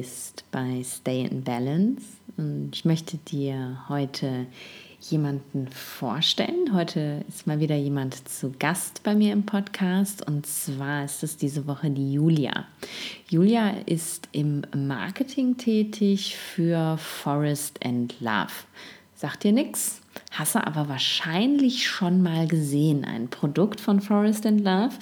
bist bei Stay in Balance. Und ich möchte dir heute jemanden vorstellen. Heute ist mal wieder jemand zu Gast bei mir im Podcast und zwar ist es diese Woche die Julia. Julia ist im Marketing tätig für Forest and Love. Sagt dir nichts? Hast du aber wahrscheinlich schon mal gesehen, ein Produkt von Forest and Love.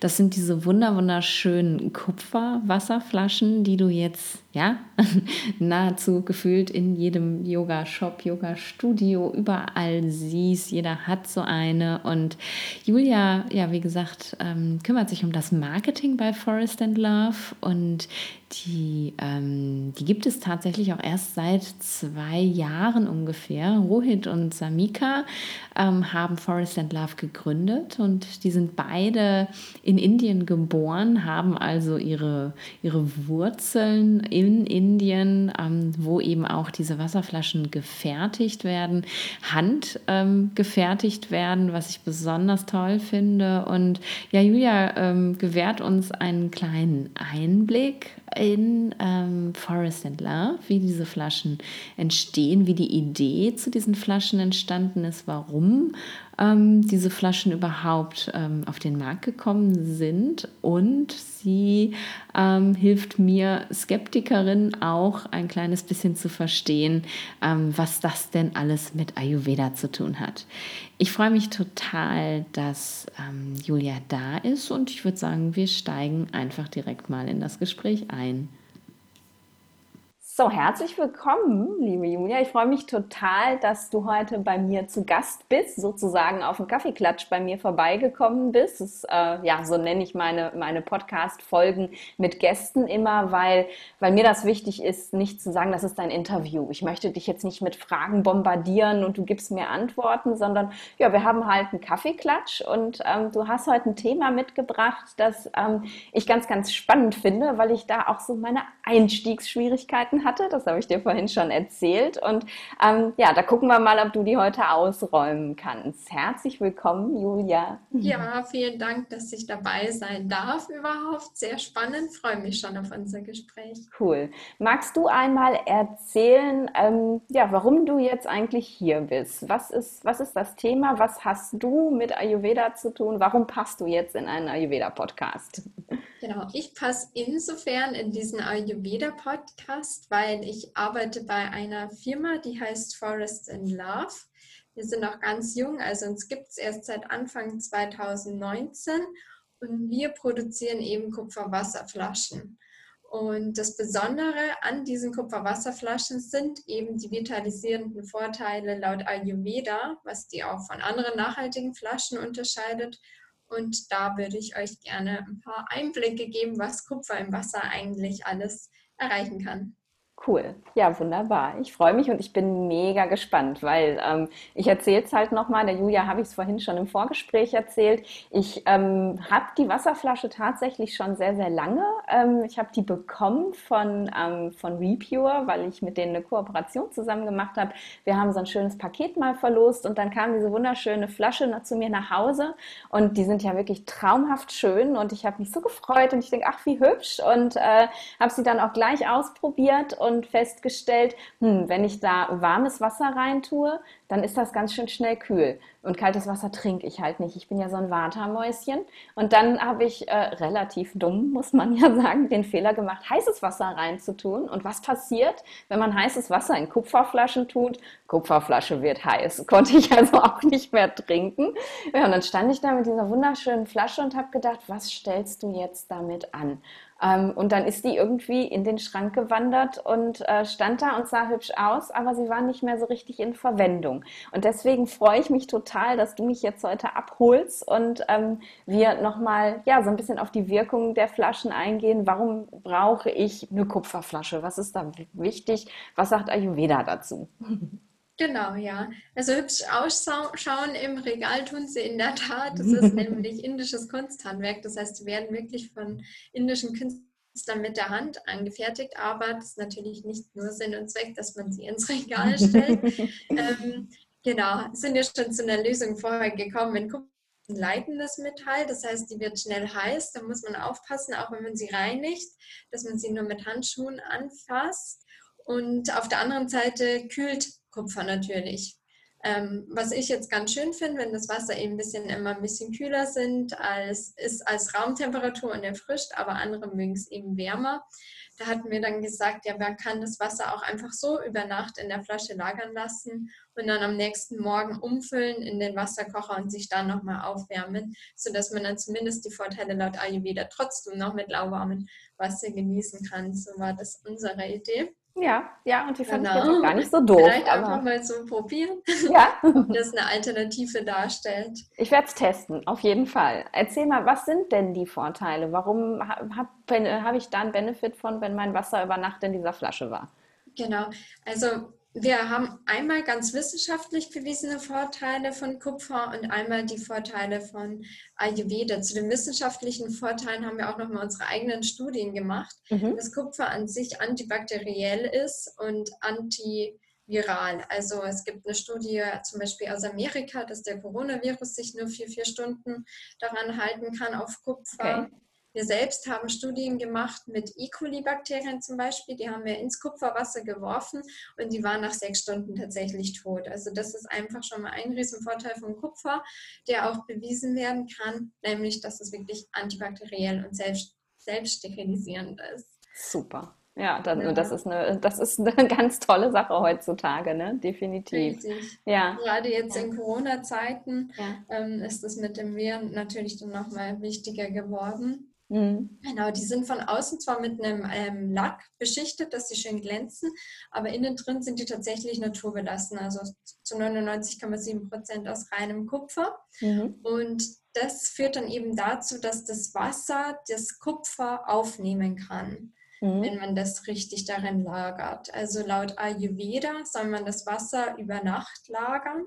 Das sind diese wunder wunderschönen Kupferwasserflaschen, die du jetzt ja, nahezu gefühlt in jedem Yoga-Shop, Yoga-Studio, überall siehst. Jeder hat so eine. Und Julia, ja, wie gesagt, ähm, kümmert sich um das Marketing bei Forest and Love. Und die, ähm, die gibt es tatsächlich auch erst seit zwei Jahren ungefähr. Rohit und Samika ähm, haben Forest and Love gegründet und die sind beide in Indien geboren, haben also ihre, ihre Wurzeln in Indien, ähm, wo eben auch diese Wasserflaschen gefertigt werden, hand ähm, werden, was ich besonders toll finde. Und ja, Julia ähm, gewährt uns einen kleinen Einblick in ähm, Forest and Love, wie diese Flaschen entstehen, wie die Idee zu diesen Flaschen entstanden ist, warum ähm, diese Flaschen überhaupt ähm, auf den Markt gekommen sind. Und sie ähm, hilft mir Skeptikerin auch ein kleines bisschen zu verstehen, ähm, was das denn alles mit Ayurveda zu tun hat. Ich freue mich total, dass ähm, Julia da ist und ich würde sagen, wir steigen einfach direkt mal in das Gespräch ein. So, herzlich willkommen, liebe Julia. Ich freue mich total, dass du heute bei mir zu Gast bist, sozusagen auf dem Kaffeeklatsch bei mir vorbeigekommen bist. Das, äh, ja, so nenne ich meine, meine Podcast-Folgen mit Gästen immer, weil, weil mir das wichtig ist, nicht zu sagen, das ist ein Interview. Ich möchte dich jetzt nicht mit Fragen bombardieren und du gibst mir Antworten, sondern ja, wir haben halt einen Kaffeeklatsch und ähm, du hast heute ein Thema mitgebracht, das ähm, ich ganz, ganz spannend finde, weil ich da auch so meine Einstiegsschwierigkeiten hatte. Das habe ich dir vorhin schon erzählt. Und ähm, ja, da gucken wir mal, ob du die heute ausräumen kannst. Herzlich willkommen, Julia. Ja, vielen Dank, dass ich dabei sein darf überhaupt. Sehr spannend. Freue mich schon auf unser Gespräch. Cool. Magst du einmal erzählen, ähm, ja, warum du jetzt eigentlich hier bist? Was ist, was ist das Thema? Was hast du mit Ayurveda zu tun? Warum passt du jetzt in einen Ayurveda-Podcast? Genau, ich passe insofern in diesen Ayurveda-Podcast, weil ich arbeite bei einer Firma, die heißt Forest in Love. Wir sind noch ganz jung, also uns gibt es erst seit Anfang 2019 und wir produzieren eben Kupferwasserflaschen. Und das Besondere an diesen Kupferwasserflaschen sind eben die vitalisierenden Vorteile laut Ayurveda, was die auch von anderen nachhaltigen Flaschen unterscheidet. Und da würde ich euch gerne ein paar Einblicke geben, was Kupfer im Wasser eigentlich alles erreichen kann. Cool, ja, wunderbar. Ich freue mich und ich bin mega gespannt, weil ähm, ich erzähle es halt nochmal, der Julia habe ich es vorhin schon im Vorgespräch erzählt. Ich ähm, habe die Wasserflasche tatsächlich schon sehr, sehr lange. Ähm, ich habe die bekommen von, ähm, von Repure, weil ich mit denen eine Kooperation zusammen gemacht habe. Wir haben so ein schönes Paket mal verlost und dann kam diese wunderschöne Flasche zu mir nach Hause und die sind ja wirklich traumhaft schön und ich habe mich so gefreut und ich denke, ach, wie hübsch und äh, habe sie dann auch gleich ausprobiert und festgestellt, hm, wenn ich da warmes Wasser reintue, dann ist das ganz schön schnell kühl. Und kaltes Wasser trinke ich halt nicht. Ich bin ja so ein Watermäuschen. Und dann habe ich äh, relativ dumm, muss man ja sagen, den Fehler gemacht, heißes Wasser reinzutun. Und was passiert, wenn man heißes Wasser in Kupferflaschen tut? Kupferflasche wird heiß. Konnte ich also auch nicht mehr trinken. Ja, und dann stand ich da mit dieser wunderschönen Flasche und habe gedacht, was stellst du jetzt damit an? Ähm, und dann ist die irgendwie in den Schrank gewandert und äh, stand da und sah hübsch aus, aber sie war nicht mehr so richtig in Verwendung. Und deswegen freue ich mich total, dass du mich jetzt heute abholst und ähm, wir nochmal ja, so ein bisschen auf die Wirkung der Flaschen eingehen. Warum brauche ich eine Kupferflasche? Was ist da wichtig? Was sagt Ayurveda dazu? Genau, ja. Also hübsch ausschauen im Regal tun sie in der Tat. Das ist nämlich indisches Kunsthandwerk. Das heißt, sie werden wirklich von indischen Künstlern mit der Hand angefertigt. Aber das ist natürlich nicht nur Sinn und Zweck, dass man sie ins Regal stellt. ähm, genau, sind ja schon zu einer Lösung vorher gekommen. In ein leitendes Metall, das heißt, die wird schnell heiß. Da muss man aufpassen, auch wenn man sie reinigt, dass man sie nur mit Handschuhen anfasst. Und auf der anderen Seite kühlt Kupfer natürlich. Ähm, was ich jetzt ganz schön finde, wenn das Wasser eben ein bisschen immer ein bisschen kühler sind als ist als Raumtemperatur und erfrischt, aber andere mögen es eben wärmer. Da hatten wir dann gesagt, ja, man kann das Wasser auch einfach so über Nacht in der Flasche lagern lassen und dann am nächsten Morgen umfüllen in den Wasserkocher und sich dann nochmal aufwärmen, sodass man dann zumindest die Vorteile laut Ayurveda trotzdem noch mit lauwarmem Wasser genießen kann. So war das unsere Idee. Ja, ja, und die fand genau. ich jetzt gar nicht so doof. Vielleicht aber... einfach mal so probieren, ja. ob das eine Alternative darstellt. Ich werde es testen, auf jeden Fall. Erzähl mal, was sind denn die Vorteile? Warum habe hab ich da einen Benefit von, wenn mein Wasser über Nacht in dieser Flasche war? Genau, also wir haben einmal ganz wissenschaftlich bewiesene Vorteile von Kupfer und einmal die Vorteile von Ayurveda. Zu den wissenschaftlichen Vorteilen haben wir auch nochmal unsere eigenen Studien gemacht, mhm. dass Kupfer an sich antibakteriell ist und antiviral. Also es gibt eine Studie zum Beispiel aus Amerika, dass der Coronavirus sich nur vier, vier Stunden daran halten kann auf Kupfer. Okay. Wir selbst haben Studien gemacht mit E. coli-Bakterien zum Beispiel. Die haben wir ins Kupferwasser geworfen und die waren nach sechs Stunden tatsächlich tot. Also das ist einfach schon mal ein Riesenvorteil von Kupfer, der auch bewiesen werden kann, nämlich dass es wirklich antibakteriell und selbst, selbststerilisierend ist. Super. Ja, dann, ja. Das, ist eine, das ist eine ganz tolle Sache heutzutage, ne? definitiv. Richtig. Ja. Gerade jetzt in Corona-Zeiten ja. ähm, ist das mit dem Viren natürlich dann nochmal wichtiger geworden. Mhm. Genau, die sind von außen zwar mit einem ähm, Lack beschichtet, dass sie schön glänzen, aber innen drin sind die tatsächlich naturbelassen, also zu 99,7 Prozent aus reinem Kupfer. Mhm. Und das führt dann eben dazu, dass das Wasser das Kupfer aufnehmen kann. Mhm. wenn man das richtig darin lagert. Also laut Ayurveda soll man das Wasser über Nacht lagern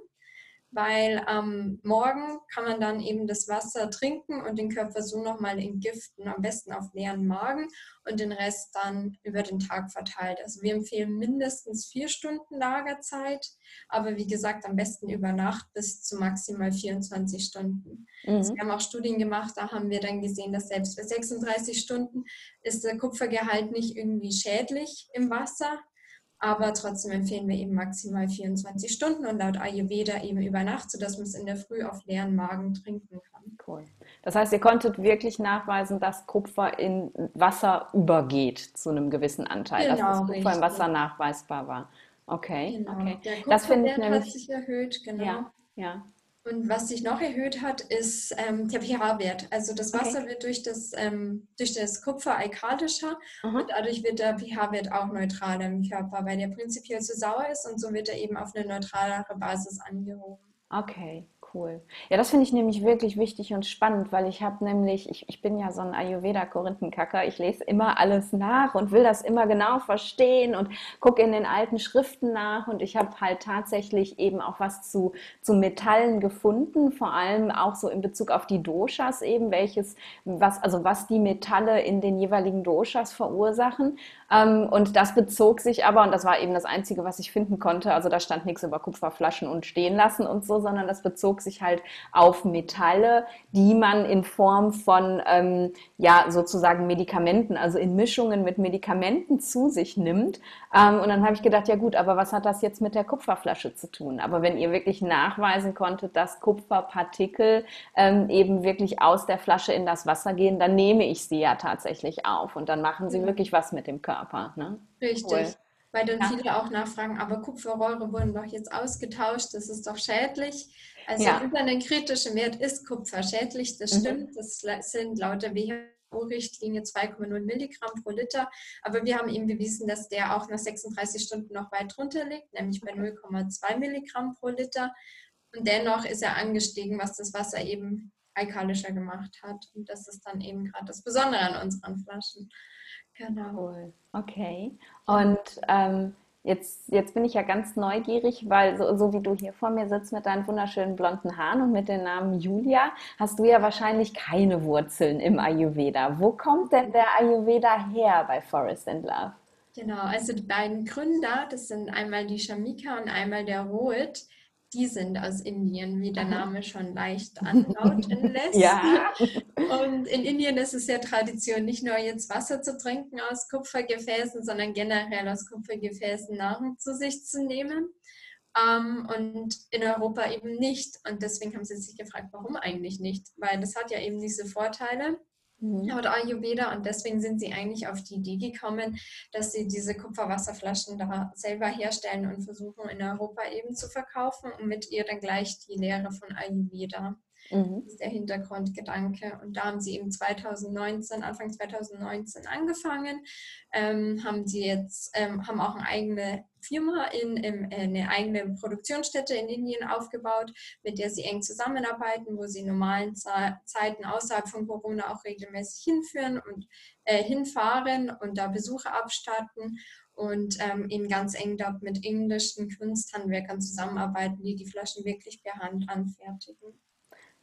weil am ähm, Morgen kann man dann eben das Wasser trinken und den Körper so nochmal entgiften, am besten auf leeren Magen und den Rest dann über den Tag verteilt. Also wir empfehlen mindestens vier Stunden Lagerzeit, aber wie gesagt, am besten über Nacht bis zu maximal 24 Stunden. Mhm. Also wir haben auch Studien gemacht, da haben wir dann gesehen, dass selbst bei 36 Stunden ist der Kupfergehalt nicht irgendwie schädlich im Wasser, aber trotzdem empfehlen wir eben maximal 24 Stunden und laut Ayurveda eben über Nacht, sodass man es in der Früh auf leeren Magen trinken kann. Cool. Das heißt, ihr konntet wirklich nachweisen, dass Kupfer in Wasser übergeht zu einem gewissen Anteil, genau, dass das Kupfer im Wasser nachweisbar war. Okay, genau. okay. Der das finde ich nämlich hat sich erhöht, genau. Ja, ja. Und was sich noch erhöht hat, ist ähm, der pH-Wert. Also das Wasser okay. wird durch das, ähm, durch das Kupfer alkalischer mhm. und dadurch wird der pH-Wert auch neutraler im Körper, weil der prinzipiell zu sauer ist und so wird er eben auf eine neutralere Basis angehoben. Okay, cool. Ja, das finde ich nämlich wirklich wichtig und spannend, weil ich habe nämlich, ich, ich bin ja so ein Ayurveda-Korinthenkacker, ich lese immer alles nach und will das immer genau verstehen und gucke in den alten Schriften nach und ich habe halt tatsächlich eben auch was zu, zu Metallen gefunden, vor allem auch so in Bezug auf die Doshas eben, welches, was, also was die Metalle in den jeweiligen Doshas verursachen. Ähm, und das bezog sich aber, und das war eben das Einzige, was ich finden konnte, also da stand nichts über Kupferflaschen und stehen lassen und so, sondern das bezog sich halt auf Metalle, die man in Form von, ähm, ja, sozusagen Medikamenten, also in Mischungen mit Medikamenten zu sich nimmt. Ähm, und dann habe ich gedacht, ja gut, aber was hat das jetzt mit der Kupferflasche zu tun? Aber wenn ihr wirklich nachweisen konntet, dass Kupferpartikel ähm, eben wirklich aus der Flasche in das Wasser gehen, dann nehme ich sie ja tatsächlich auf und dann machen sie wirklich was mit dem Körper. Körper. Ne? Richtig. Cool. Weil dann ja. viele auch nachfragen, aber Kupferrohre wurden doch jetzt ausgetauscht, das ist doch schädlich. Also ja. über einen kritischen Wert ist Kupfer schädlich, das mhm. stimmt. Das sind laut der WHO-Richtlinie 2,0 Milligramm pro Liter. Aber wir haben eben bewiesen, dass der auch nach 36 Stunden noch weit drunter liegt, nämlich bei 0,2 Milligramm pro Liter. Und dennoch ist er angestiegen, was das Wasser eben alkalischer gemacht hat. Und das ist dann eben gerade das Besondere an unseren Flaschen. Genau. Cool. Okay. Und ähm, jetzt, jetzt bin ich ja ganz neugierig, weil so, so, wie du hier vor mir sitzt mit deinen wunderschönen blonden Haaren und mit dem Namen Julia, hast du ja wahrscheinlich keine Wurzeln im Ayurveda. Wo kommt denn der Ayurveda her bei Forest and Love? Genau, also die beiden Gründer, das sind einmal die Shamika und einmal der Rohit, die sind aus Indien, wie der Name schon leicht anlauten lässt. Ja. Und in Indien ist es ja Tradition, nicht nur jetzt Wasser zu trinken aus Kupfergefäßen, sondern generell aus Kupfergefäßen Nahrung zu sich zu nehmen. Ähm, und in Europa eben nicht. Und deswegen haben sie sich gefragt, warum eigentlich nicht? Weil das hat ja eben diese Vorteile. Mhm. Oder Ayurveda und deswegen sind sie eigentlich auf die Idee gekommen, dass sie diese Kupferwasserflaschen da selber herstellen und versuchen in Europa eben zu verkaufen und mit ihr dann gleich die Lehre von Ayurveda. Mhm. Das ist der Hintergrundgedanke. Und da haben sie eben 2019, Anfang 2019 angefangen, ähm, haben sie jetzt, ähm, haben auch eine eigene Firma in, in, eine eigene Produktionsstätte in Indien aufgebaut, mit der sie eng zusammenarbeiten, wo sie in normalen Zeiten außerhalb von Corona auch regelmäßig hinführen und äh, hinfahren und da Besuche abstatten und ähm, eben ganz eng dort mit englischen Kunsthandwerkern zusammenarbeiten, die die Flaschen wirklich per Hand anfertigen.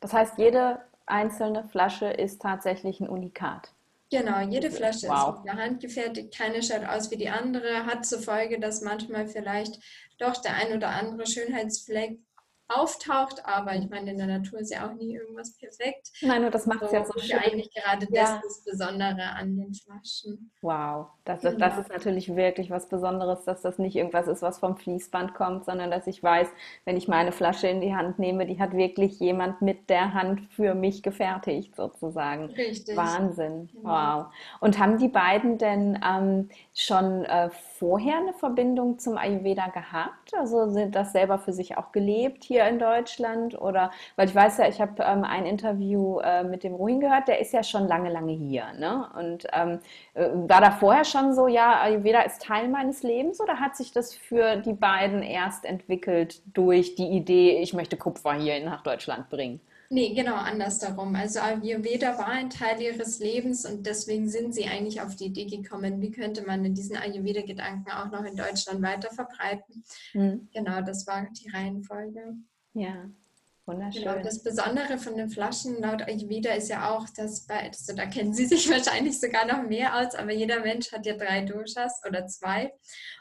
Das heißt, jede einzelne Flasche ist tatsächlich ein Unikat. Genau, jede Flasche wow. ist mit der Hand gefertigt, keine schaut aus wie die andere, hat zur Folge, dass manchmal vielleicht doch der ein oder andere Schönheitsfleck auftaucht, aber ich meine, in der Natur ist ja auch nie irgendwas perfekt. Nein, nur das macht es so, ja so schön. eigentlich gerade ja. das, das Besondere an den Flaschen. Wow, das, genau. das ist natürlich wirklich was Besonderes, dass das nicht irgendwas ist, was vom Fließband kommt, sondern dass ich weiß, wenn ich meine Flasche in die Hand nehme, die hat wirklich jemand mit der Hand für mich gefertigt, sozusagen. Richtig. Wahnsinn. Genau. Wow. Und haben die beiden denn ähm, schon äh, vorher eine Verbindung zum Ayurveda gehabt? Also sind das selber für sich auch gelebt hier? in Deutschland? Oder, weil ich weiß ja, ich habe ähm, ein Interview äh, mit dem Ruhin gehört, der ist ja schon lange, lange hier. Ne? Und ähm, äh, war da vorher schon so, ja, Ayurveda ist Teil meines Lebens oder hat sich das für die beiden erst entwickelt durch die Idee, ich möchte Kupfer hier nach Deutschland bringen? Nee, genau andersdarum. Also Ayurveda war ein Teil ihres Lebens und deswegen sind sie eigentlich auf die Idee gekommen, wie könnte man diesen Ayurveda-Gedanken auch noch in Deutschland weiter verbreiten. Mhm. Genau, das war die Reihenfolge. Ja, Wunderschön. Genau, das Besondere von den Flaschen laut Ayurveda ist ja auch, dass bei, also da kennen Sie sich wahrscheinlich sogar noch mehr aus, aber jeder Mensch hat ja drei Doshas oder zwei.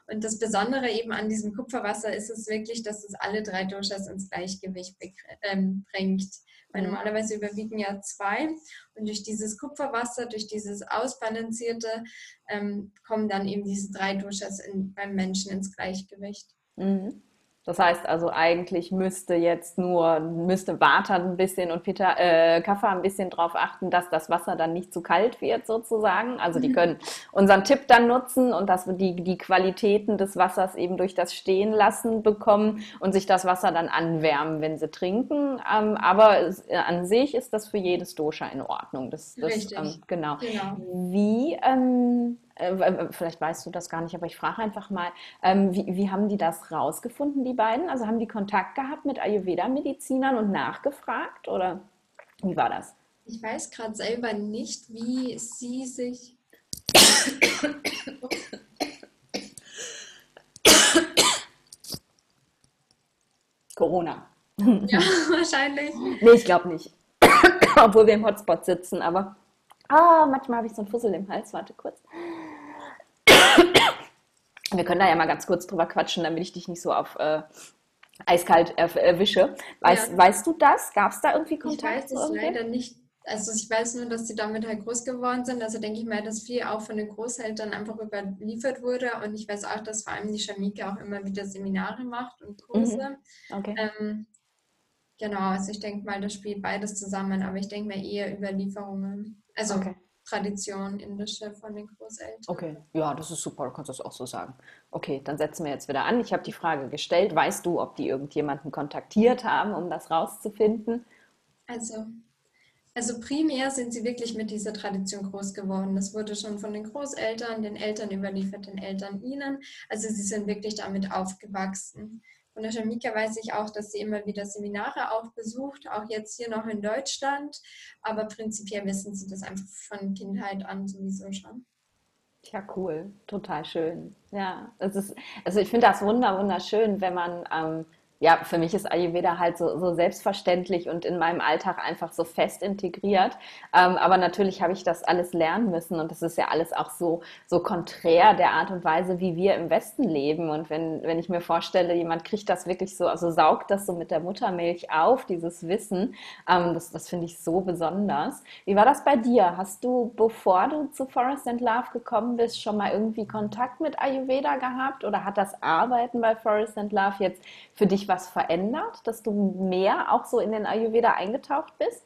Und das Besondere eben an diesem Kupferwasser ist es wirklich, dass es alle drei Doshas ins Gleichgewicht ähm, bringt. Weil mhm. normalerweise überwiegen ja zwei und durch dieses Kupferwasser, durch dieses Ausbalancierte ähm, kommen dann eben diese drei Doshas in, beim Menschen ins Gleichgewicht. Mhm. Das heißt also, eigentlich müsste jetzt nur, müsste Vata ein bisschen und Peter, äh, Kaffer ein bisschen darauf achten, dass das Wasser dann nicht zu kalt wird, sozusagen. Also die mhm. können unseren Tipp dann nutzen und dass wir die, die Qualitäten des Wassers eben durch das Stehen lassen bekommen und sich das Wasser dann anwärmen, wenn sie trinken. Ähm, aber es, äh, an sich ist das für jedes Dosha in Ordnung. Das, das, Richtig. Ähm, genau. genau. Wie, ähm, äh, vielleicht weißt du das gar nicht, aber ich frage einfach mal, ähm, wie, wie, haben die das rausgefunden, die beiden? Also haben die Kontakt gehabt mit Ayurveda-Medizinern und nachgefragt oder wie war das? Ich weiß gerade selber nicht, wie sie sich. Corona. Ja, wahrscheinlich. Nee, ich glaube nicht. Obwohl wir im Hotspot sitzen, aber ah, manchmal habe ich so ein Fussel im Hals. Warte kurz. Wir können da ja mal ganz kurz drüber quatschen, damit ich dich nicht so auf äh, eiskalt erwische. Weißt, ja. weißt du das? Gab es da irgendwie Kontakt? Ich weiß es leider nicht. Also ich weiß nur, dass sie damit halt groß geworden sind. Also denke ich mal, dass viel auch von den Großeltern einfach überliefert wurde. Und ich weiß auch, dass vor allem die Schamike auch immer wieder Seminare macht und Kurse. Mhm. Okay. Ähm, genau, also ich denke mal, das spielt beides zusammen. Aber ich denke mal eher Überlieferungen. Also okay. Tradition indische von den Großeltern. Okay, ja, das ist super, du kannst das auch so sagen. Okay, dann setzen wir jetzt wieder an. Ich habe die Frage gestellt, weißt du, ob die irgendjemanden kontaktiert haben, um das rauszufinden? Also, also primär sind sie wirklich mit dieser Tradition groß geworden. Das wurde schon von den Großeltern, den Eltern überliefert, den Eltern ihnen. Also sie sind wirklich damit aufgewachsen. Von der Jamika weiß ich auch, dass sie immer wieder Seminare auch besucht, auch jetzt hier noch in Deutschland. Aber prinzipiell wissen sie das einfach von Kindheit an sowieso schon. Ja, cool. Total schön. Ja, das ist, also ich finde das wunder, wunderschön, wenn man ähm, ja, für mich ist Ayurveda halt so, so selbstverständlich und in meinem Alltag einfach so fest integriert. Ähm, aber natürlich habe ich das alles lernen müssen und das ist ja alles auch so, so konträr der Art und Weise, wie wir im Westen leben. Und wenn, wenn ich mir vorstelle, jemand kriegt das wirklich so, also saugt das so mit der Muttermilch auf, dieses Wissen, ähm, das, das finde ich so besonders. Wie war das bei dir? Hast du, bevor du zu Forest and Love gekommen bist, schon mal irgendwie Kontakt mit Ayurveda gehabt oder hat das Arbeiten bei Forest and Love jetzt für dich was verändert, dass du mehr auch so in den Ayurveda eingetaucht bist?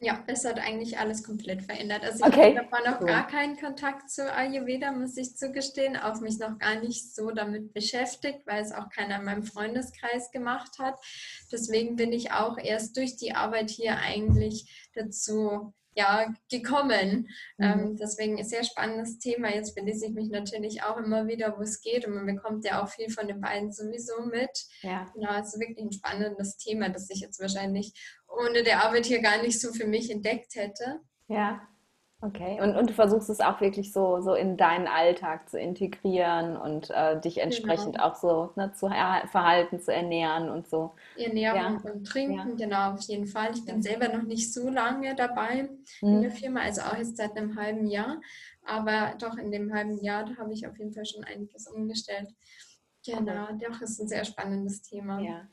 Ja, es hat eigentlich alles komplett verändert. Also ich okay. habe davor noch cool. gar keinen Kontakt zu Ayurveda, muss ich zugestehen, auch mich noch gar nicht so damit beschäftigt, weil es auch keiner in meinem Freundeskreis gemacht hat. Deswegen bin ich auch erst durch die Arbeit hier eigentlich dazu ja, gekommen. Mhm. Ähm, deswegen ist sehr spannendes Thema. Jetzt belese ich mich natürlich auch immer wieder, wo es geht und man bekommt ja auch viel von den beiden sowieso mit. Ja. Genau, es ist wirklich ein spannendes Thema, das ich jetzt wahrscheinlich ohne der Arbeit hier gar nicht so für mich entdeckt hätte. Ja. Okay, und, und du versuchst es auch wirklich so, so in deinen Alltag zu integrieren und äh, dich entsprechend genau. auch so ne, zu verhalten, zu ernähren und so. Ernährung ja. und Trinken, ja. genau, auf jeden Fall. Ich bin ja. selber noch nicht so lange dabei mhm. in der Firma, also auch jetzt seit einem halben Jahr. Aber doch in dem halben Jahr habe ich auf jeden Fall schon einiges umgestellt. Genau, doch ist ein sehr spannendes Thema. Ja.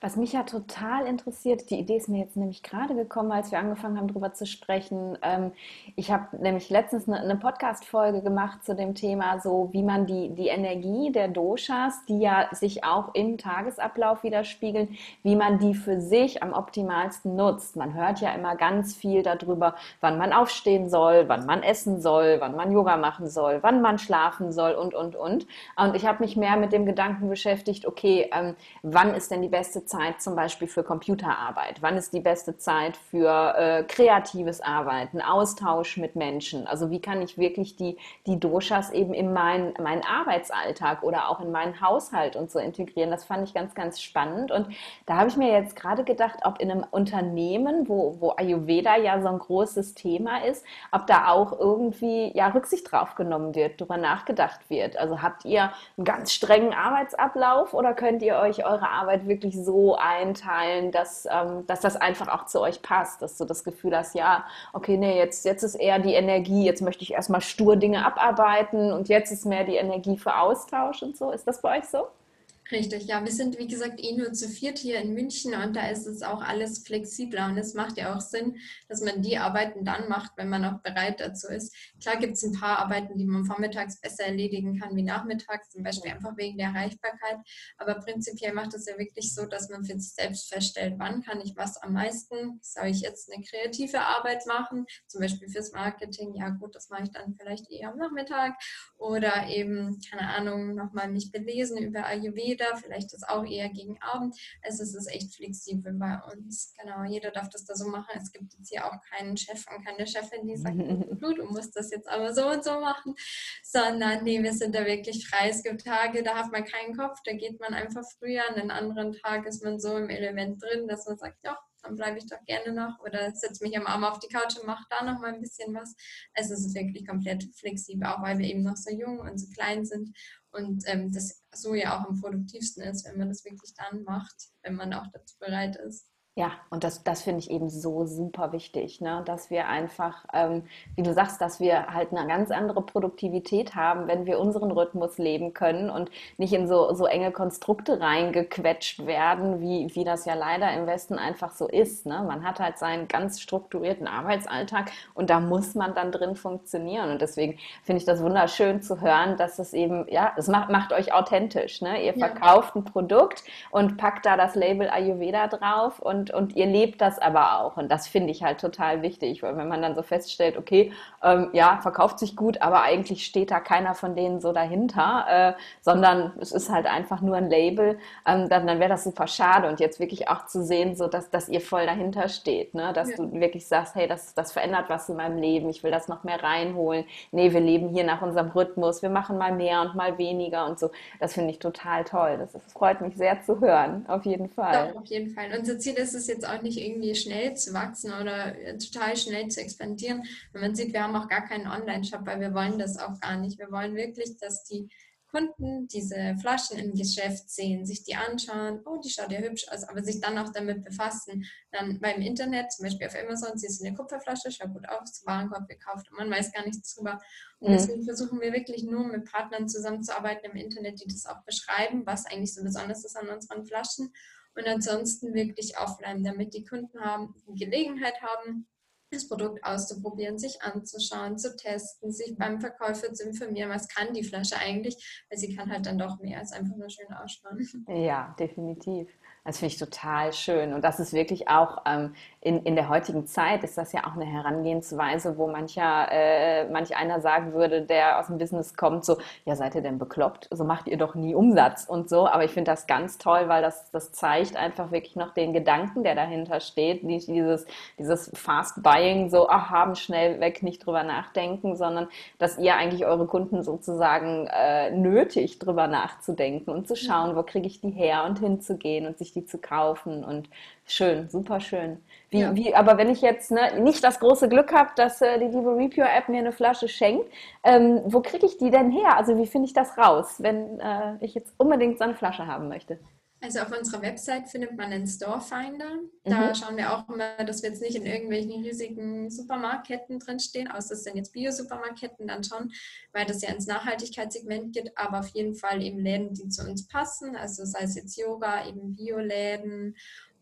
Was mich ja total interessiert, die Idee ist mir jetzt nämlich gerade gekommen, als wir angefangen haben, darüber zu sprechen. Ähm, ich habe nämlich letztens eine Podcast-Folge gemacht zu dem Thema, so wie man die, die Energie der Doshas, die ja sich auch im Tagesablauf widerspiegeln, wie man die für sich am optimalsten nutzt. Man hört ja immer ganz viel darüber, wann man aufstehen soll, wann man essen soll, wann man Yoga machen soll, wann man schlafen soll und, und, und. Und ich habe mich mehr mit dem Gedanken beschäftigt, okay, ähm, wann ist denn die beste beste Zeit zum Beispiel für Computerarbeit? Wann ist die beste Zeit für äh, kreatives Arbeiten, Austausch mit Menschen? Also wie kann ich wirklich die, die Doshas eben in meinen, meinen Arbeitsalltag oder auch in meinen Haushalt und so integrieren? Das fand ich ganz, ganz spannend. Und da habe ich mir jetzt gerade gedacht, ob in einem Unternehmen, wo, wo Ayurveda ja so ein großes Thema ist, ob da auch irgendwie ja, Rücksicht drauf genommen wird, darüber nachgedacht wird. Also habt ihr einen ganz strengen Arbeitsablauf oder könnt ihr euch eure Arbeit wirklich so einteilen, dass, ähm, dass das einfach auch zu euch passt, dass du das Gefühl hast, ja, okay, nee, jetzt, jetzt ist eher die Energie, jetzt möchte ich erstmal stur Dinge abarbeiten und jetzt ist mehr die Energie für Austausch und so. Ist das bei euch so? Richtig, ja, wir sind wie gesagt eh nur zu viert hier in München und da ist es auch alles flexibler und es macht ja auch Sinn, dass man die Arbeiten dann macht, wenn man auch bereit dazu ist. Klar gibt es ein paar Arbeiten, die man vormittags besser erledigen kann wie nachmittags, zum Beispiel einfach wegen der Erreichbarkeit, aber prinzipiell macht es ja wirklich so, dass man für sich selbst feststellt, wann kann ich was am meisten, soll ich jetzt eine kreative Arbeit machen, zum Beispiel fürs Marketing, ja gut, das mache ich dann vielleicht eher am Nachmittag oder eben, keine Ahnung, nochmal mich belesen über Ayurveda jeder, vielleicht ist auch eher gegen Abend. Also es ist echt flexibel bei uns. Genau, jeder darf das da so machen. Es gibt jetzt hier auch keinen Chef und keine Chefin, die sagt, du, du musst das jetzt aber so und so machen, sondern nee, wir sind da wirklich frei. Es gibt Tage, da hat man keinen Kopf, da geht man einfach früher. An den anderen Tag ist man so im Element drin, dass man sagt, ja, dann bleibe ich doch gerne noch oder setze mich am Abend auf die Couch und mache da noch mal ein bisschen was. Also es ist wirklich komplett flexibel, auch weil wir eben noch so jung und so klein sind und ähm, das so ja auch am produktivsten ist, wenn man das wirklich dann macht, wenn man auch dazu bereit ist. Ja, und das, das finde ich eben so super wichtig, ne? dass wir einfach, ähm, wie du sagst, dass wir halt eine ganz andere Produktivität haben, wenn wir unseren Rhythmus leben können und nicht in so, so enge Konstrukte reingequetscht werden, wie, wie das ja leider im Westen einfach so ist. Ne? Man hat halt seinen ganz strukturierten Arbeitsalltag und da muss man dann drin funktionieren. Und deswegen finde ich das wunderschön zu hören, dass es eben, ja, es macht, macht euch authentisch. Ne? Ihr ja. verkauft ein Produkt und packt da das Label Ayurveda drauf und und, und ihr lebt das aber auch. Und das finde ich halt total wichtig, weil wenn man dann so feststellt, okay, ähm, ja, verkauft sich gut, aber eigentlich steht da keiner von denen so dahinter, äh, sondern es ist halt einfach nur ein Label, ähm, dann, dann wäre das super schade. Und jetzt wirklich auch zu sehen, so dass, dass ihr voll dahinter steht, ne? dass ja. du wirklich sagst, hey, das, das verändert was in meinem Leben, ich will das noch mehr reinholen. Nee, wir leben hier nach unserem Rhythmus, wir machen mal mehr und mal weniger und so. Das finde ich total toll. Das, das freut mich sehr zu hören, auf jeden Fall. Doch, auf jeden Fall. Unser Ziel ist es jetzt auch nicht irgendwie schnell zu wachsen oder äh, total schnell zu expandieren. Wenn man sieht, wir haben auch gar keinen Online-Shop, weil wir wollen das auch gar nicht. Wir wollen wirklich, dass die Kunden diese Flaschen im Geschäft sehen, sich die anschauen, oh, die schaut ja hübsch aus, aber sich dann auch damit befassen. Dann beim Internet, zum Beispiel auf Amazon, siehst du eine Kupferflasche, schaut gut aus, Warenkorb gekauft und man weiß gar nichts drüber. Und mhm. deswegen versuchen wir wirklich nur mit Partnern zusammenzuarbeiten im Internet, die das auch beschreiben, was eigentlich so besonders ist an unseren Flaschen. Und ansonsten wirklich offline, damit die Kunden haben, die Gelegenheit haben, das Produkt auszuprobieren, sich anzuschauen, zu testen, sich beim Verkäufer zu informieren, was kann die Flasche eigentlich, weil sie kann halt dann doch mehr als einfach nur schön ausschauen. Ja, definitiv. Das finde ich total schön. Und das ist wirklich auch ähm, in, in der heutigen Zeit ist das ja auch eine Herangehensweise, wo mancher, äh, manch einer sagen würde, der aus dem Business kommt, so, ja, seid ihr denn bekloppt? So macht ihr doch nie Umsatz und so. Aber ich finde das ganz toll, weil das, das zeigt einfach wirklich noch den Gedanken, der dahinter steht. Nicht dieses, dieses Fast Buying, so, ach, haben schnell weg, nicht drüber nachdenken, sondern dass ihr eigentlich eure Kunden sozusagen äh, nötigt, drüber nachzudenken und zu schauen, wo kriege ich die her und hinzugehen und sich die zu kaufen und schön, super schön. Wie, ja. wie, aber wenn ich jetzt ne, nicht das große Glück habe, dass äh, die liebe Repure App mir eine Flasche schenkt, ähm, wo kriege ich die denn her? Also wie finde ich das raus, wenn äh, ich jetzt unbedingt so eine Flasche haben möchte? Also auf unserer Website findet man einen Storefinder. Da mhm. schauen wir auch immer, dass wir jetzt nicht in irgendwelchen riesigen Supermarktketten drinstehen, außer es sind jetzt Bio-Supermarktketten dann schon, weil das ja ins Nachhaltigkeitssegment geht, aber auf jeden Fall eben Läden, die zu uns passen, also sei es jetzt Yoga, eben Bioläden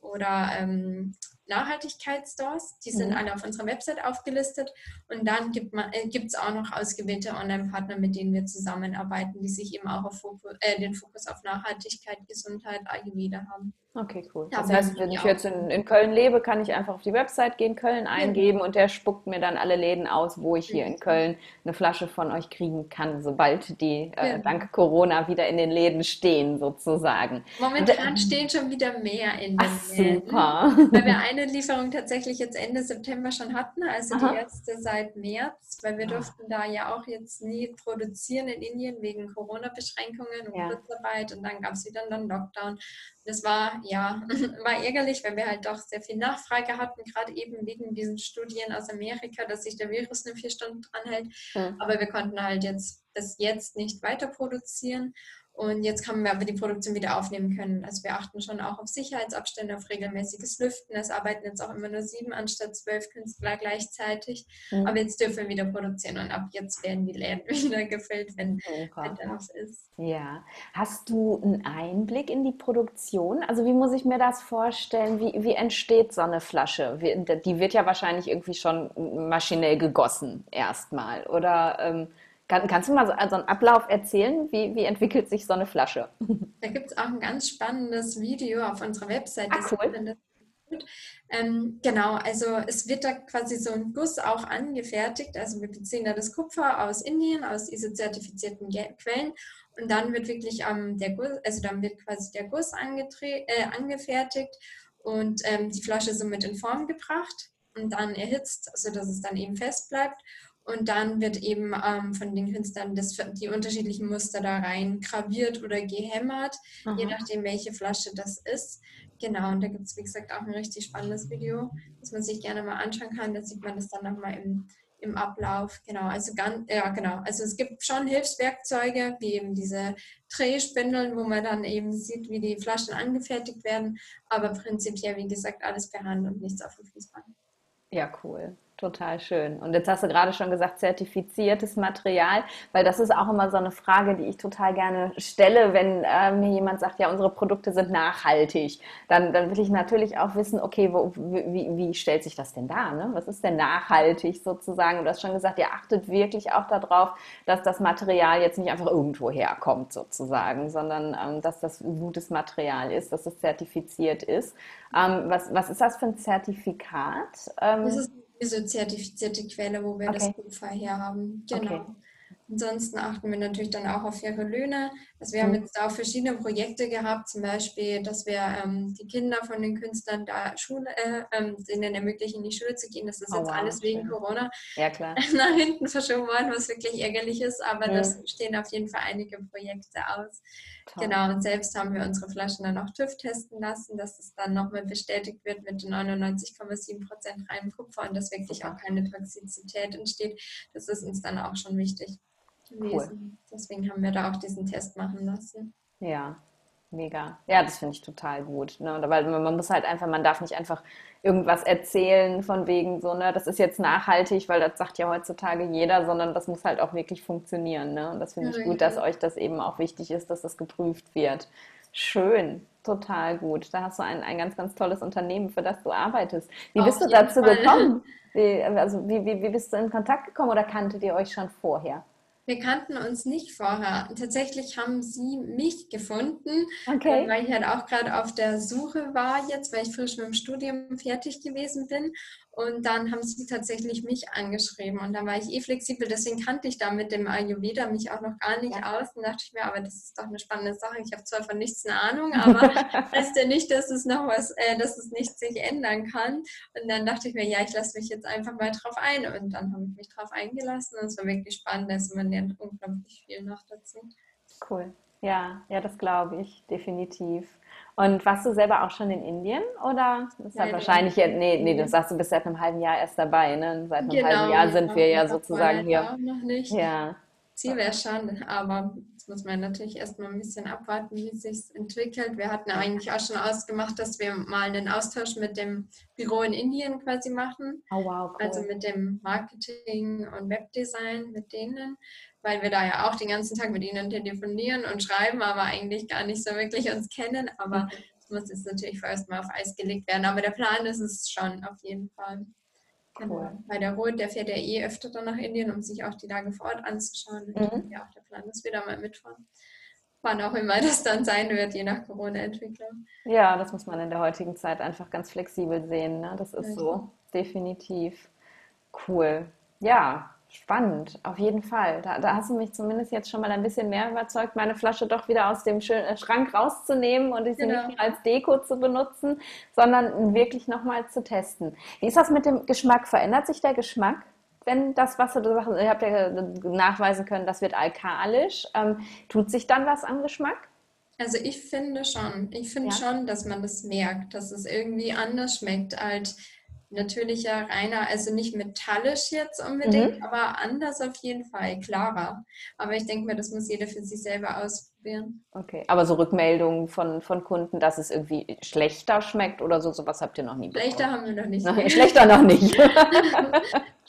oder ähm, Nachhaltigkeitsstores. Die sind mhm. alle auf unserer Website aufgelistet. Und dann gibt es äh, auch noch ausgewählte Online-Partner, mit denen wir zusammenarbeiten, die sich eben auch auf Fokus, äh, den Fokus auf Nachhaltigkeit, Gesundheit, Ayurveda haben. Okay, cool. Das heißt, wenn ich jetzt in, in, Köln lebe, kann ich einfach auf die Website gehen, Köln eingeben ja. und der spuckt mir dann alle Läden aus, wo ich hier in Köln eine Flasche von euch kriegen kann, sobald die äh, ja. dank Corona wieder in den Läden stehen, sozusagen. Momentan und, stehen schon wieder mehr in den ach, Läden. Super. Weil wir eine Lieferung tatsächlich jetzt Ende September schon hatten, also Aha. die erste seit März, weil wir durften da ja auch jetzt nie produzieren in Indien wegen Corona-Beschränkungen und ja. Kurzarbeit und dann gab es wieder einen Lockdown. Das war ja war ärgerlich, weil wir halt doch sehr viel Nachfrage hatten, gerade eben wegen diesen Studien aus Amerika, dass sich der Virus nur vier Stunden dran hält. Mhm. Aber wir konnten halt jetzt das jetzt nicht weiter produzieren. Und jetzt haben wir aber die Produktion wieder aufnehmen können. Also wir achten schon auch auf Sicherheitsabstände, auf regelmäßiges Lüften. Es arbeiten jetzt auch immer nur sieben anstatt zwölf Künstler gleichzeitig. Mhm. Aber jetzt dürfen wir wieder produzieren und ab jetzt werden die Läden wieder gefüllt, wenn Bedarf ist. Ja. Hast du einen Einblick in die Produktion? Also wie muss ich mir das vorstellen? Wie, wie entsteht so eine Flasche? Die wird ja wahrscheinlich irgendwie schon maschinell gegossen erstmal. Oder ähm, kann, kannst du mal so also einen Ablauf erzählen? Wie, wie entwickelt sich so eine Flasche? Da gibt es auch ein ganz spannendes Video auf unserer Website. Ah, cool. Ähm, genau, also es wird da quasi so ein Guss auch angefertigt. Also wir beziehen da das Kupfer aus Indien, aus ISO-zertifizierten Quellen. Und dann wird wirklich ähm, der Guss, also dann wird quasi der Guss äh, angefertigt und ähm, die Flasche somit in Form gebracht und dann erhitzt, sodass es dann eben fest bleibt. Und dann wird eben ähm, von den Künstlern das, die unterschiedlichen Muster da rein graviert oder gehämmert, Aha. je nachdem, welche Flasche das ist. Genau, und da gibt es, wie gesagt, auch ein richtig spannendes Video, das man sich gerne mal anschauen kann. Da sieht man das dann nochmal im, im Ablauf. Genau, also ganz, ja, genau. Also es gibt schon Hilfswerkzeuge, wie eben diese Drehspindeln, wo man dann eben sieht, wie die Flaschen angefertigt werden. Aber prinzipiell, wie gesagt, alles per Hand und nichts auf dem Fließband. Ja, cool. Total schön. Und jetzt hast du gerade schon gesagt, zertifiziertes Material, weil das ist auch immer so eine Frage, die ich total gerne stelle, wenn äh, mir jemand sagt, ja, unsere Produkte sind nachhaltig. Dann, dann will ich natürlich auch wissen, okay, wo, wie, wie stellt sich das denn dar? Ne? Was ist denn nachhaltig sozusagen? Du hast schon gesagt, ihr achtet wirklich auch darauf, dass das Material jetzt nicht einfach irgendwo herkommt sozusagen, sondern ähm, dass das gutes Material ist, dass es zertifiziert ist. Ähm, was, was ist das für ein Zertifikat? Ähm, diese zertifizierte Quelle, wo wir okay. das Kupfer herhaben. Genau. Okay. Ansonsten achten wir natürlich dann auch auf faire Löhne. Also wir mhm. haben jetzt auch verschiedene Projekte gehabt, zum Beispiel, dass wir ähm, die Kinder von den Künstlern da Schule, äh, ähm, denen ermöglichen, in die Schule zu gehen. Das ist oh, jetzt wow, alles wegen schön. Corona ja, nach hinten verschoben worden, was wirklich ärgerlich ist, aber mhm. das stehen auf jeden Fall einige Projekte aus. Toll. Genau, und selbst haben wir unsere Flaschen dann auch TÜV testen lassen, dass es dann nochmal bestätigt wird mit 99,7 Prozent reinem Kupfer und dass wirklich Super. auch keine Toxizität entsteht. Das ist uns dann auch schon wichtig. Gewesen. Cool. Deswegen haben wir da auch diesen Test machen lassen. Ja, mega. Ja, das finde ich total gut. Ne? Weil man muss halt einfach, man darf nicht einfach irgendwas erzählen von wegen so, ne, das ist jetzt nachhaltig, weil das sagt ja heutzutage jeder, sondern das muss halt auch wirklich funktionieren. Ne? Und das finde ich gut, dass euch das eben auch wichtig ist, dass das geprüft wird. Schön, total gut. Da hast du ein, ein ganz, ganz tolles Unternehmen, für das du arbeitest. Wie Auf bist du dazu Fall. gekommen? Wie, also wie, wie, wie bist du in Kontakt gekommen oder kanntet ihr euch schon vorher? Wir kannten uns nicht vorher. Tatsächlich haben sie mich gefunden, okay. weil ich halt auch gerade auf der Suche war jetzt, weil ich frisch mit dem Studium fertig gewesen bin. Und dann haben sie tatsächlich mich angeschrieben und dann war ich eh flexibel. Deswegen kannte ich da mit dem Ayurveda mich auch noch gar nicht ja. aus. Und dachte ich mir, aber das ist doch eine spannende Sache. Ich habe zwar von nichts eine Ahnung, aber heißt ja nicht, dass es noch was, äh, dass es nicht sich ändern kann. Und dann dachte ich mir, ja, ich lasse mich jetzt einfach mal drauf ein. Und dann habe ich mich drauf eingelassen und es war wirklich spannend. Also man lernt unglaublich viel noch dazu. Cool. Ja, ja, das glaube ich, definitiv. Und warst du selber auch schon in Indien oder ist ja, wahrscheinlich jetzt, nee, nee, du sagst, du bist seit einem halben Jahr erst dabei, ne? Seit einem genau, halben Jahr sind wir ja sozusagen hier. Noch nicht. Ja. Ziel wäre schon, aber jetzt muss man natürlich erstmal ein bisschen abwarten, wie es sich entwickelt. Wir hatten eigentlich auch schon ausgemacht, dass wir mal einen Austausch mit dem Büro in Indien quasi machen. Oh wow, cool. Also mit dem Marketing und Webdesign mit denen weil wir da ja auch den ganzen Tag mit ihnen telefonieren und schreiben, aber eigentlich gar nicht so wirklich uns kennen. Aber es muss jetzt natürlich vorerst mal auf Eis gelegt werden. Aber der Plan ist es schon auf jeden Fall. Genau. Cool. Weil der Rot, der fährt ja eh öfter dann nach Indien, um sich auch die Lage vor Ort anzuschauen. Mhm. Ja, auch der Plan ist, wir da mal mitfahren. Wann auch immer das dann sein wird, je nach Corona-Entwicklung. Ja, das muss man in der heutigen Zeit einfach ganz flexibel sehen. Ne? Das ist ja, so, definitiv. Cool. Ja, Spannend, auf jeden Fall. Da, da, hast du mich zumindest jetzt schon mal ein bisschen mehr überzeugt, meine Flasche doch wieder aus dem äh, Schrank rauszunehmen und sie genau. nicht als Deko zu benutzen, sondern wirklich nochmal zu testen. Wie ist das mit dem Geschmack? Verändert sich der Geschmack? Wenn das Wasser, du sagst, ihr habt ja nachweisen können, das wird alkalisch, ähm, tut sich dann was am Geschmack? Also ich finde schon, ich finde ja. schon, dass man das merkt, dass es irgendwie anders schmeckt als natürlicher, reiner, also nicht metallisch jetzt unbedingt, mhm. aber anders auf jeden Fall, klarer. Aber ich denke mir, das muss jeder für sich selber ausprobieren. Okay, aber so Rückmeldungen von, von Kunden, dass es irgendwie schlechter schmeckt oder so, sowas habt ihr noch nie bekommen? Schlechter haben wir noch nicht. Nein, schlechter noch nicht.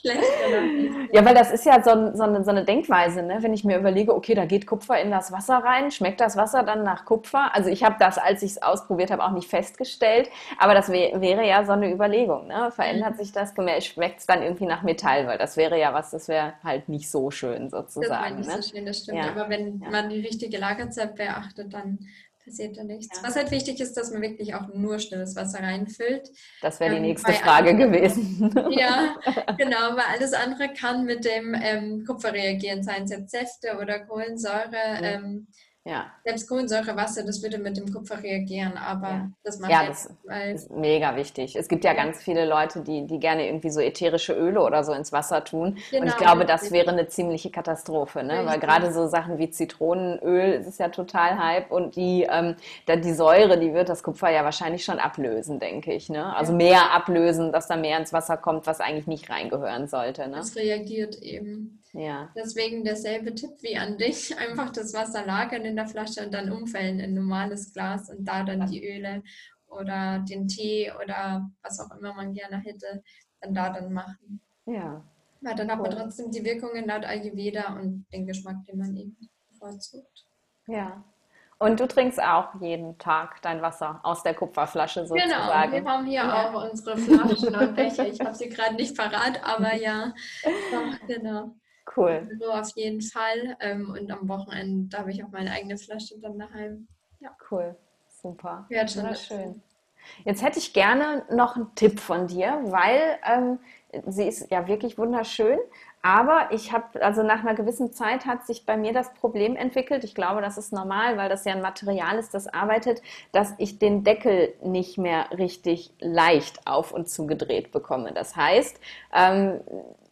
Ja, weil das ist ja so, so, eine, so, eine, Denkweise, ne? wenn ich mir überlege, okay, da geht Kupfer in das Wasser rein, schmeckt das Wasser dann nach Kupfer? Also ich habe das, als ich es ausprobiert habe, auch nicht festgestellt, aber das wär, wäre ja so eine Überlegung. Ne? Verändert mhm. sich das? Schmeckt es dann irgendwie nach Metall? Weil das wäre ja was, das wäre halt nicht so schön sozusagen. Das wäre nicht ne? so schön, das stimmt. Ja. Aber wenn ja. man die richtige Lagerzeit beachtet, dann passiert da nichts. Ja. Was halt wichtig ist, dass man wirklich auch nur stilles Wasser reinfüllt. Das wäre die ähm, nächste Frage anderen, gewesen. ja, genau, weil alles andere kann mit dem ähm, Kupfer reagieren, seien es jetzt Säfte oder Kohlensäure. Mhm. Ähm, ja. Selbst Kohlensäurewasser, das würde mit dem Kupfer reagieren, aber ja. das macht ja, das weil ist mega wichtig. Es gibt ja, ja, ganz viele Leute, die, die gerne irgendwie so ätherische Öle oder so ins Wasser tun. Genau, und ich glaube, das wäre eine ziemliche Katastrophe, ne? weil gerade so Sachen wie Zitronenöl ist es ja total Hype und die, ähm, die Säure, die wird das Kupfer ja wahrscheinlich schon ablösen, denke ich. Ne? Also mehr ablösen, dass da mehr ins Wasser kommt, was eigentlich nicht reingehören sollte. Ne? Das reagiert eben. Ja. Deswegen derselbe Tipp wie an dich. Einfach das Wasser lagern in der Flasche und dann umfällen in normales Glas und da dann die Öle oder den Tee oder was auch immer man gerne hätte, dann da dann machen. Ja. Weil dann hat man trotzdem die Wirkungen laut Ayurveda und den Geschmack, den man eben bevorzugt. Ja. Und du trinkst auch jeden Tag dein Wasser aus der Kupferflasche sozusagen. Genau, wir haben hier ja. auch unsere Flaschen und Becher. Ich habe sie gerade nicht parat, aber ja, doch, genau. Cool. So auf jeden Fall. Ähm, und am Wochenende habe ich auch meine eigene Flasche dann daheim. Ja. Cool. Super. Ja, schon schön. Jetzt hätte ich gerne noch einen Tipp von dir, weil ähm, sie ist ja wirklich wunderschön. Aber ich habe, also nach einer gewissen Zeit hat sich bei mir das Problem entwickelt. Ich glaube, das ist normal, weil das ja ein Material ist, das arbeitet, dass ich den Deckel nicht mehr richtig leicht auf und zugedreht bekomme. Das heißt, ähm,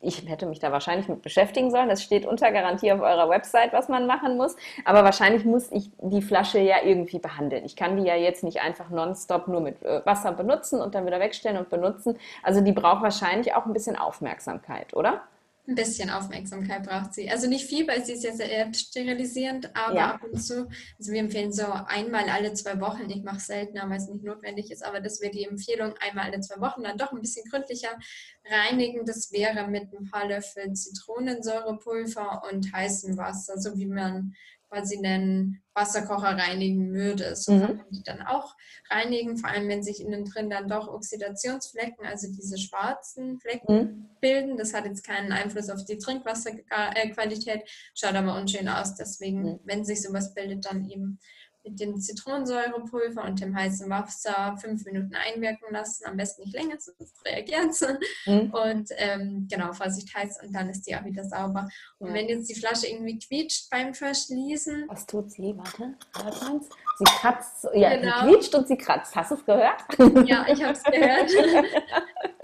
ich hätte mich da wahrscheinlich mit beschäftigen sollen. Das steht unter Garantie auf eurer Website, was man machen muss. Aber wahrscheinlich muss ich die Flasche ja irgendwie behandeln. Ich kann die ja jetzt nicht einfach nonstop nur mit äh, Wasser benutzen und dann wieder wegstellen und benutzen. Also die braucht wahrscheinlich auch ein bisschen Aufmerksamkeit, oder? Ein bisschen Aufmerksamkeit braucht sie. Also nicht viel, weil sie ist ja sehr sterilisierend, aber ja. ab und zu, also wir empfehlen so einmal alle zwei Wochen, ich mache seltener, weil es nicht notwendig ist, aber das wäre die Empfehlung, einmal alle zwei Wochen dann doch ein bisschen gründlicher reinigen. Das wäre mit ein paar Löffeln Zitronensäurepulver und heißem Wasser, so wie man quasi einen Wasserkocher reinigen würde. So mhm. kann man die dann auch reinigen, vor allem wenn sich innen drin dann doch Oxidationsflecken, also diese schwarzen Flecken mhm. bilden. Das hat jetzt keinen Einfluss auf die Trinkwasserqualität, schaut aber unschön aus. Deswegen, mhm. wenn sich sowas bildet, dann eben mit dem Zitronensäurepulver und dem heißen Wasser fünf Minuten einwirken lassen. Am besten nicht länger, sonst reagiert sie. Mhm. Und ähm, genau, Vorsicht heiß und dann ist die auch wieder sauber. Und ja. wenn jetzt die Flasche irgendwie quietscht beim Verschließen. Was tut sie? Warte, warte Sie kratzt, ja, genau. sie quietscht und sie kratzt. Hast du es gehört? Ja, ich habe es gehört.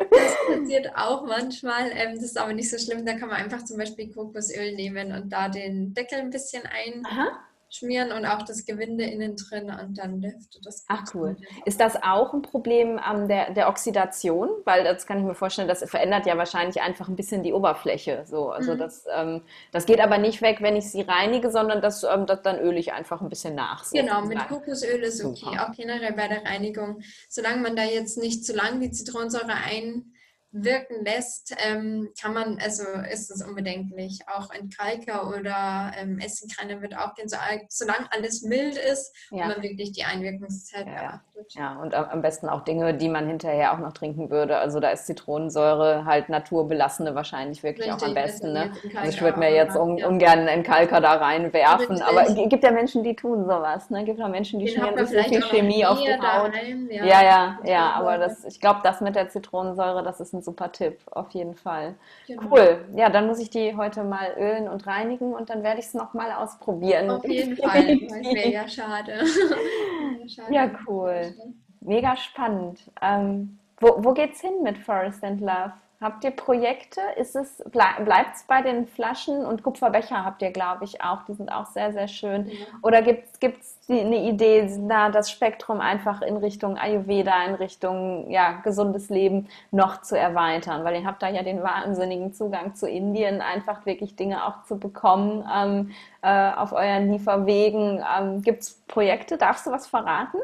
Das passiert auch manchmal. Ähm, das ist aber nicht so schlimm. Da kann man einfach zum Beispiel Kokosöl nehmen und da den Deckel ein bisschen ein. Aha schmieren und auch das Gewinde innen drin und dann dürfte das. Ach cool. Ist das auch ein Problem ähm, der, der Oxidation? Weil das kann ich mir vorstellen, das verändert ja wahrscheinlich einfach ein bisschen die Oberfläche. So, also mhm. das, ähm, das geht aber nicht weg, wenn ich sie reinige, sondern das, ähm, das dann öle ich einfach ein bisschen nach. So genau, mit Kokosöl ist okay, Super. auch generell bei der Reinigung. Solange man da jetzt nicht zu lang die Zitronensäure ein wirken lässt, ähm, kann man, also ist es unbedenklich. Auch ein Kalker oder ähm, Essigkreiner wird auch gehen, so, solange alles mild ist ja. und man wirklich die Einwirkungszeit ja, beachtet. Ja, und am besten auch Dinge, die man hinterher auch noch trinken würde. Also da ist Zitronensäure halt naturbelassene wahrscheinlich wirklich Richtig, auch am besten. Ne? Also ich würde mir jetzt un ja. ungern einen Kalker da reinwerfen, Richtig. aber es gibt ja Menschen, die tun sowas. Ne? Es gibt auch Menschen, die schmieren so viel Chemie auf die Haut. Daheim, ja, ja, ja, ja aber das, ich glaube, das mit der Zitronensäure, das ist ein ein super Tipp, auf jeden Fall. Genau. Cool. Ja, dann muss ich die heute mal ölen und reinigen und dann werde ich es nochmal ausprobieren. Auf jeden Fall. Das wäre ja schade. schade. Ja, cool. Mega spannend. Ähm, wo wo es hin mit Forest and Love? Habt ihr Projekte? Ist es, bleibt es bei den Flaschen und Kupferbecher habt ihr, glaube ich, auch. Die sind auch sehr, sehr schön. Ja. Oder gibt es eine Idee, da das Spektrum einfach in Richtung Ayurveda, in Richtung ja, gesundes Leben noch zu erweitern? Weil ihr habt da ja den wahnsinnigen Zugang zu Indien, einfach wirklich Dinge auch zu bekommen ähm, äh, auf euren Lieferwegen. Ähm, gibt es Projekte? Darfst du was verraten?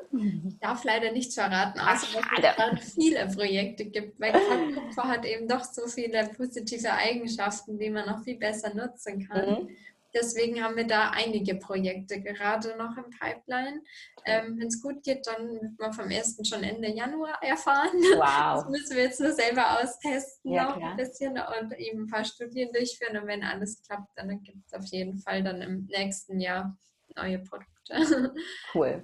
Ich darf leider nichts verraten, außer dass es gerade viele Projekte gibt, weil Kupfer hat eben doch so viele positive Eigenschaften, die man noch viel besser nutzen kann. Mhm. Deswegen haben wir da einige Projekte gerade noch im Pipeline. Ähm, Wenn es gut geht, dann wird man vom ersten schon Ende Januar erfahren. Wow. Das müssen wir jetzt nur selber austesten ja, noch klar. ein bisschen und eben ein paar Studien durchführen. Und wenn alles klappt, dann gibt es auf jeden Fall dann im nächsten Jahr neue Produkte. Cool.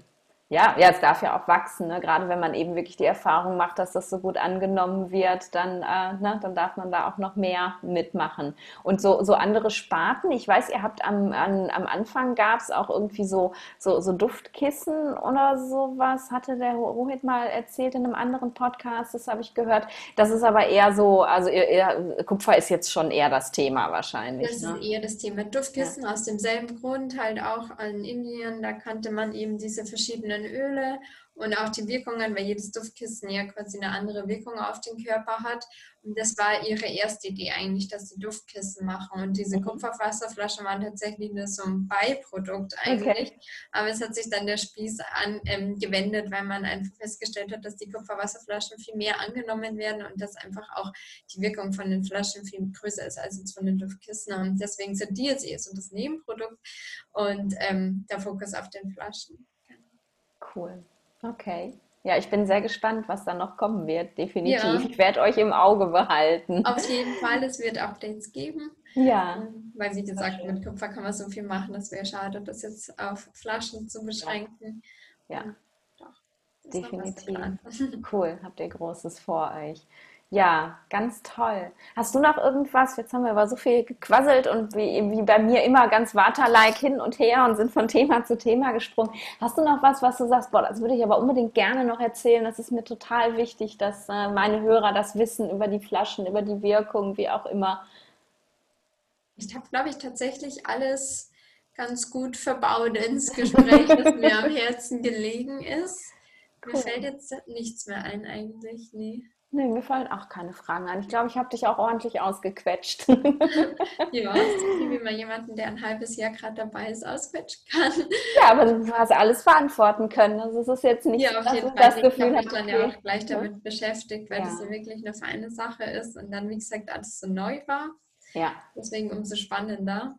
Ja, ja, es darf ja auch wachsen. Ne? Gerade wenn man eben wirklich die Erfahrung macht, dass das so gut angenommen wird, dann, äh, ne, dann darf man da auch noch mehr mitmachen. Und so, so andere Sparten, ich weiß, ihr habt am, an, am Anfang gab es auch irgendwie so, so, so Duftkissen oder sowas, hatte der Rohit mal erzählt in einem anderen Podcast, das habe ich gehört. Das ist aber eher so, also eher, eher, Kupfer ist jetzt schon eher das Thema wahrscheinlich. Das ne? ist eher das Thema. Duftkissen ja. aus demselben Grund, halt auch in Indien, da kannte man eben diese verschiedenen ätherischen Öle und auch die Wirkungen, weil jedes Duftkissen ja quasi eine andere Wirkung auf den Körper hat. Und das war ihre erste Idee eigentlich, dass sie Duftkissen machen. Und diese mhm. Kupferwasserflaschen waren tatsächlich nur so ein Beiprodukt eigentlich. Okay. Aber es hat sich dann der Spieß angewendet, ähm, weil man einfach festgestellt hat, dass die Kupferwasserflaschen viel mehr angenommen werden und dass einfach auch die Wirkung von den Flaschen viel größer ist als jetzt von den Duftkissen. Und deswegen sind die jetzt eher so das Nebenprodukt und ähm, der Fokus auf den Flaschen. Cool. Okay. Ja, ich bin sehr gespannt, was da noch kommen wird, definitiv. Ja. Ich werde euch im Auge behalten. Auf jeden Fall, es wird Updates geben. Ja. Ähm, weil, wie gesagt, mit Kupfer kann man so viel machen, das wäre schade, das jetzt auf Flaschen zu beschränken. Ja. ja. Doch. Definitiv. Cool, habt ihr Großes vor euch. Ja, ganz toll. Hast du noch irgendwas? Jetzt haben wir aber so viel gequasselt und wie, wie bei mir immer ganz waterlike hin und her und sind von Thema zu Thema gesprungen. Hast du noch was, was du sagst, boah, das würde ich aber unbedingt gerne noch erzählen. Das ist mir total wichtig, dass äh, meine Hörer das wissen über die Flaschen, über die Wirkung, wie auch immer. Ich habe, glaube ich, tatsächlich alles ganz gut verbaut ins Gespräch, das mir am Herzen gelegen ist. Cool. Mir fällt jetzt nichts mehr ein eigentlich. Nee. Nee, mir fallen auch keine Fragen an. Ich glaube, ich habe dich auch ordentlich ausgequetscht. ja, wie man jemanden, der ein halbes Jahr gerade dabei ist, ausquetschen kann. Ja, aber du hast alles verantworten können. Also es ist jetzt nicht ja, auf jeden Fall. das Gefühl, ich habe mich dann ja auch gleich damit beschäftigt, weil ja. das ja wirklich eine feine Sache ist und dann, wie gesagt, alles so neu war. Ja. Deswegen umso spannender.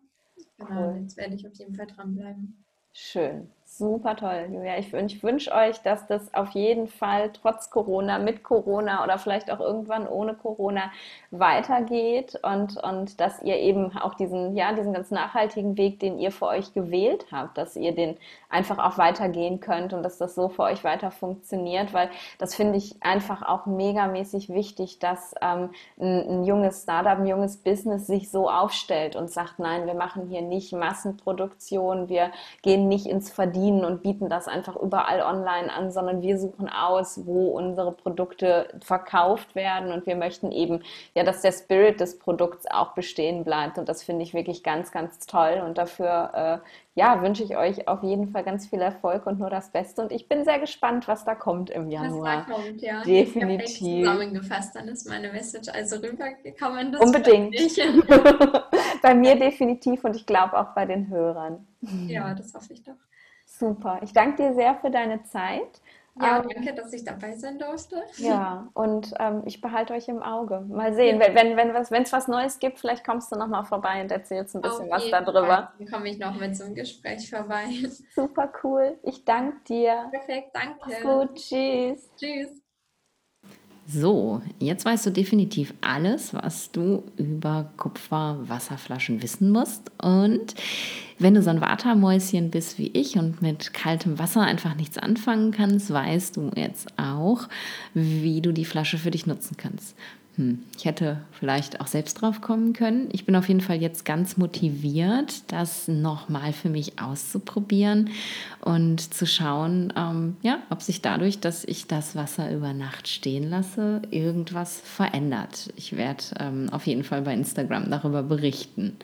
Genau, cool. jetzt werde ich auf jeden Fall dranbleiben. Schön. Super toll, Julia. Ich, ich wünsche euch, dass das auf jeden Fall trotz Corona, mit Corona oder vielleicht auch irgendwann ohne Corona weitergeht und, und dass ihr eben auch diesen, ja, diesen ganz nachhaltigen Weg, den ihr für euch gewählt habt, dass ihr den einfach auch weitergehen könnt und dass das so für euch weiter funktioniert, weil das finde ich einfach auch megamäßig wichtig, dass ähm, ein, ein junges Startup, ein junges Business sich so aufstellt und sagt, nein, wir machen hier nicht Massenproduktion, wir gehen nicht ins Verdienen bedienen und bieten das einfach überall online an, sondern wir suchen aus, wo unsere Produkte verkauft werden und wir möchten eben, ja, dass der Spirit des Produkts auch bestehen bleibt und das finde ich wirklich ganz, ganz toll und dafür, äh, ja, wünsche ich euch auf jeden Fall ganz viel Erfolg und nur das Beste und ich bin sehr gespannt, was da kommt im Januar. Was da kommt, ja. Definitiv. Ich zusammengefasst, dann ist meine Message also rübergekommen. Unbedingt. bei mir definitiv und ich glaube auch bei den Hörern. Ja, das hoffe ich doch. Super. Ich danke dir sehr für deine Zeit. Ja, ähm, danke, dass ich dabei sein durfte. Ja, und ähm, ich behalte euch im Auge. Mal sehen, ja. wenn es wenn, wenn was, was Neues gibt, vielleicht kommst du nochmal vorbei und erzählst ein bisschen Auf was darüber. Fall. Dann komme ich noch mit so einem Gespräch vorbei. Super cool. Ich danke dir. Perfekt, danke. Mach's gut. Tschüss. Tschüss. So, jetzt weißt du definitiv alles, was du über Kupferwasserflaschen wissen musst. Und wenn du so ein Watermäuschen bist wie ich und mit kaltem Wasser einfach nichts anfangen kannst, weißt du jetzt auch, wie du die Flasche für dich nutzen kannst. Hm, ich hätte vielleicht auch selbst drauf kommen können. Ich bin auf jeden Fall jetzt ganz motiviert, das nochmal für mich auszuprobieren und zu schauen, ähm, ja, ob sich dadurch, dass ich das Wasser über Nacht stehen lasse, irgendwas verändert. Ich werde ähm, auf jeden Fall bei Instagram darüber berichten.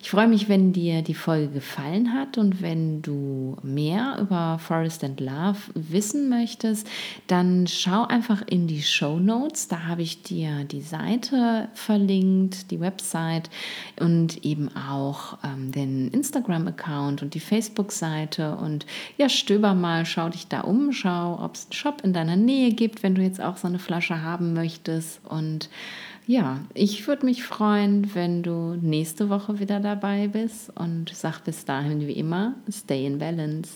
Ich freue mich, wenn dir die Folge gefallen hat und wenn du mehr über Forest and Love wissen möchtest, dann schau einfach in die Show Notes. Da habe ich dir die Seite verlinkt, die Website und eben auch ähm, den Instagram-Account und die Facebook-Seite. Und ja, stöber mal, schau dich da um, schau, ob es einen Shop in deiner Nähe gibt, wenn du jetzt auch so eine Flasche haben möchtest. Und ja, ich würde mich freuen, wenn du nächste Woche wieder dabei bist und sag bis dahin wie immer, stay in balance.